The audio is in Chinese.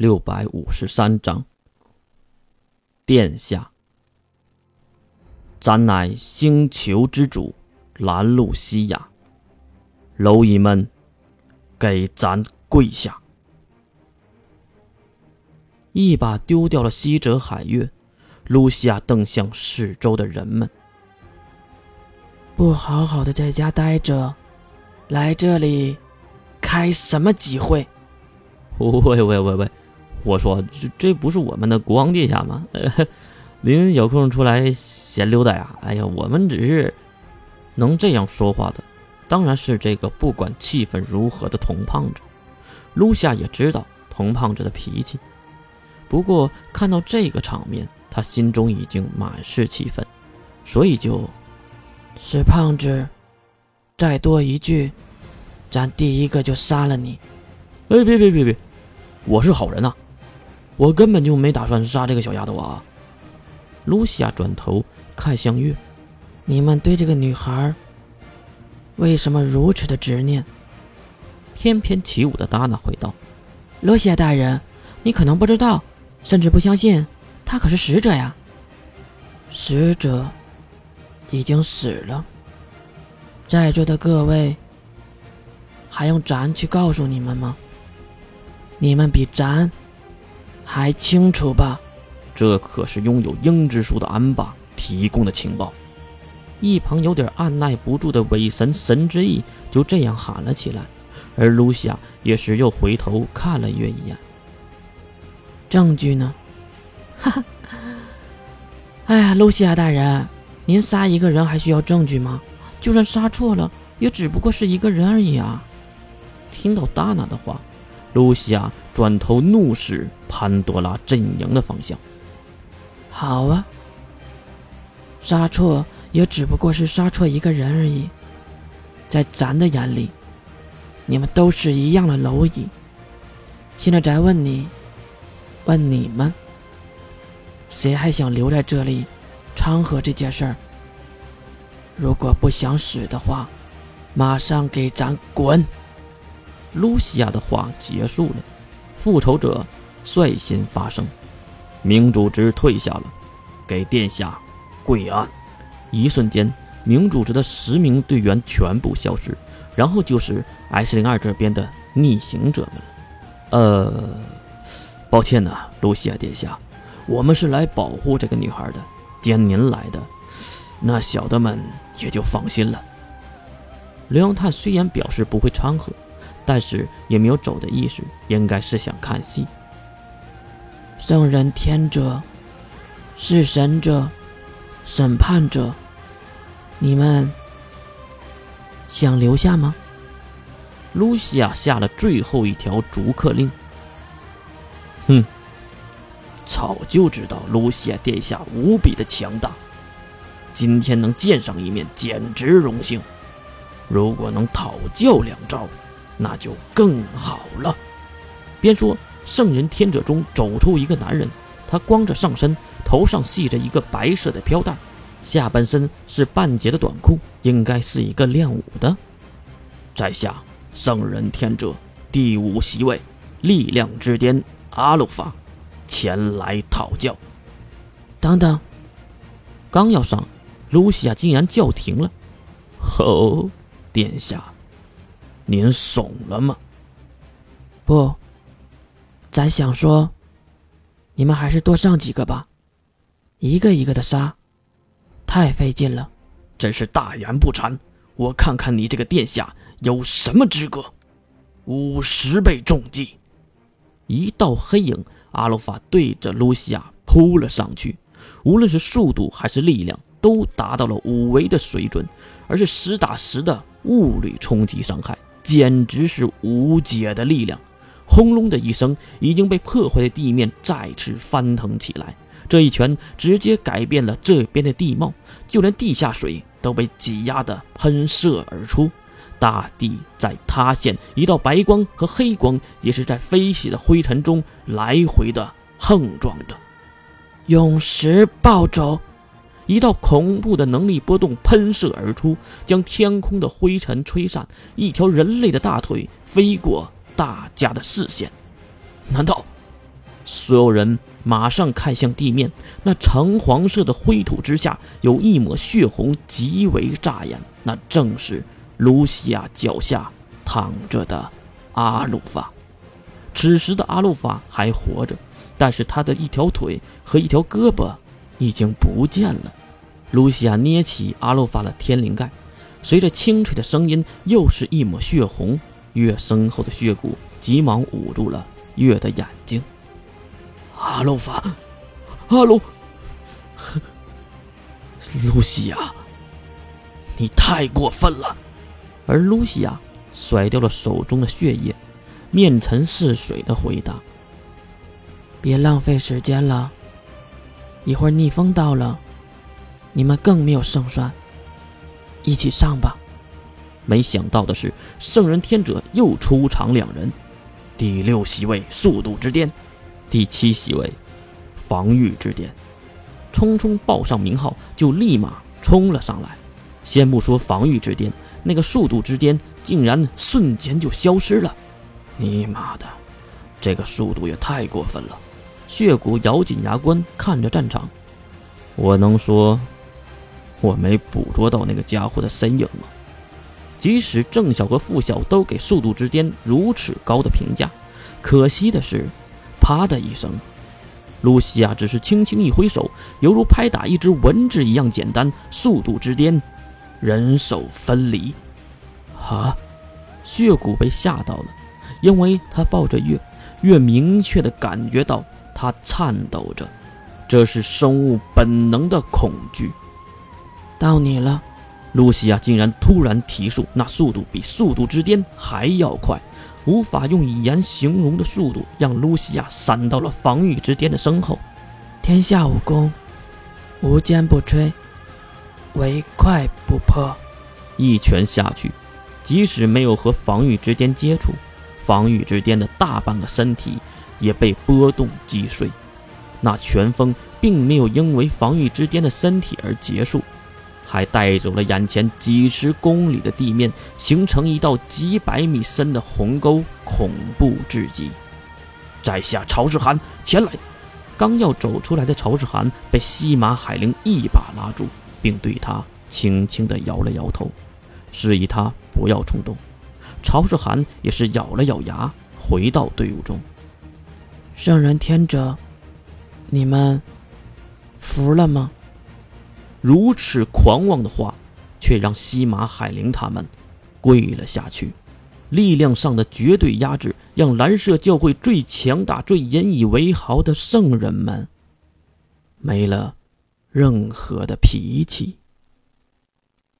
六百五十三章。殿下，咱乃星球之主兰露西亚，蝼蚁们，给咱跪下！一把丢掉了西哲海月，露西亚瞪向四周的人们：“不好好的在家待着，来这里开什么集会？”喂喂喂喂！我说这这不是我们的国王殿下吗？您有空出来闲溜达呀？哎呀，我们只是能这样说话的，当然是这个不管气氛如何的童胖子。露夏也知道童胖子的脾气，不过看到这个场面，他心中已经满是气愤，所以就，是胖子，再多一句，咱第一个就杀了你。哎，别别别别！我是好人呐，我根本就没打算杀这个小丫头啊！露西亚转头看向月，你们对这个女孩为什么如此的执念？翩翩起舞的达娜回道：“露西亚大人，你可能不知道，甚至不相信，她可是使者呀！使者已经死了，在座的各位还用咱去告诉你们吗？”你们比咱还清楚吧？这可是拥有鹰之术的安巴提供的情报。一旁有点按耐不住的伪神神之翼就这样喊了起来，而露西亚也是又回头看了月一眼。证据呢？哈哈！哎呀，露西亚大人，您杀一个人还需要证据吗？就算杀错了，也只不过是一个人而已啊！听到达娜的话。露西亚转头怒视潘多拉阵营的方向。好啊，杀错也只不过是杀错一个人而已，在咱的眼里，你们都是一样的蝼蚁。现在咱问你，问你们，谁还想留在这里掺和这件事儿？如果不想死的话，马上给咱滚！露西亚的话结束了，复仇者率先发声：“明主之退下了，给殿下跪安。”一瞬间，明主之的十名队员全部消失，然后就是 S 零二这边的逆行者们了。呃，抱歉呐，露西亚殿下，我们是来保护这个女孩的，既然您来的，那小的们也就放心了。刘洋泰虽然表示不会掺和。但是也没有走的意思，应该是想看戏。圣人、天者、弑神者、审判者，你们想留下吗？露西亚下了最后一条逐客令。哼，早就知道露西亚殿下无比的强大，今天能见上一面，简直荣幸。如果能讨教两招。那就更好了。边说，圣人天者中走出一个男人，他光着上身，头上系着一个白色的飘带，下半身是半截的短裤，应该是一个练武的。在下圣人天者第五席位，力量之巅阿鲁法，前来讨教。等等，刚要上，露西亚竟然叫停了。哦，殿下。您怂了吗？不，咱想说，你们还是多上几个吧，一个一个的杀，太费劲了。真是大言不惭！我看看你这个殿下有什么资格？五十倍重击！一道黑影，阿鲁法对着露西亚扑了上去，无论是速度还是力量，都达到了五维的水准，而是实打实的物理冲击伤害。简直是无解的力量！轰隆的一声，已经被破坏的地面再次翻腾起来。这一拳直接改变了这边的地貌，就连地下水都被挤压的喷射而出，大地在塌陷。一道白光和黑光也是在飞起的灰尘中来回的碰撞着。永石暴走。一道恐怖的能力波动喷射而出，将天空的灰尘吹散。一条人类的大腿飞过大家的视线。难道所有人马上看向地面，那橙黄色的灰土之下有一抹血红，极为扎眼。那正是卢西亚脚下躺着的阿鲁法。此时的阿鲁法还活着，但是他的一条腿和一条胳膊已经不见了。露西亚捏起阿洛法的天灵盖，随着清脆的声音，又是一抹血红。月身后的血骨急忙捂住了月的眼睛。阿洛法，阿鲁，露西亚，你太过分了！而露西亚甩掉了手中的血液，面沉似水的回答：“别浪费时间了，一会儿逆风到了，你们更没有胜算。一起上吧。”没想到的是，圣人天者又出场两人，第六席位速度之巅，第七席位防御之巅。匆匆报上名号，就立马冲了上来。先不说防御之巅，那个速度之巅竟然瞬间就消失了。你妈的，这个速度也太过分了！血骨咬紧牙关，看着战场。我能说我没捕捉到那个家伙的身影吗？即使正小和副小都给速度之巅如此高的评价，可惜的是，啪的一声，露西亚只是轻轻一挥手，犹如拍打一只蚊子一样简单。速度之巅，人手分离。啊！血骨被吓到了，因为他抱着月，月明确的感觉到他颤抖着，这是生物本能的恐惧。到你了。露西亚竟然突然提速，那速度比速度之巅还要快，无法用语言形容的速度，让露西亚闪到了防御之巅的身后。天下武功，无坚不摧，唯快不破。一拳下去，即使没有和防御之巅接触，防御之巅的大半个身体也被波动击碎。那拳风并没有因为防御之巅的身体而结束。还带走了眼前几十公里的地面，形成一道几百米深的鸿沟，恐怖至极。在下曹世涵前来。刚要走出来的曹世涵被西马海灵一把拉住，并对他轻轻地摇了摇头，示意他不要冲动。曹世涵也是咬了咬牙，回到队伍中。圣人天者，你们服了吗？如此狂妄的话，却让西马海灵他们跪了下去。力量上的绝对压制，让蓝色教会最强大、最引以为豪的圣人们没了任何的脾气。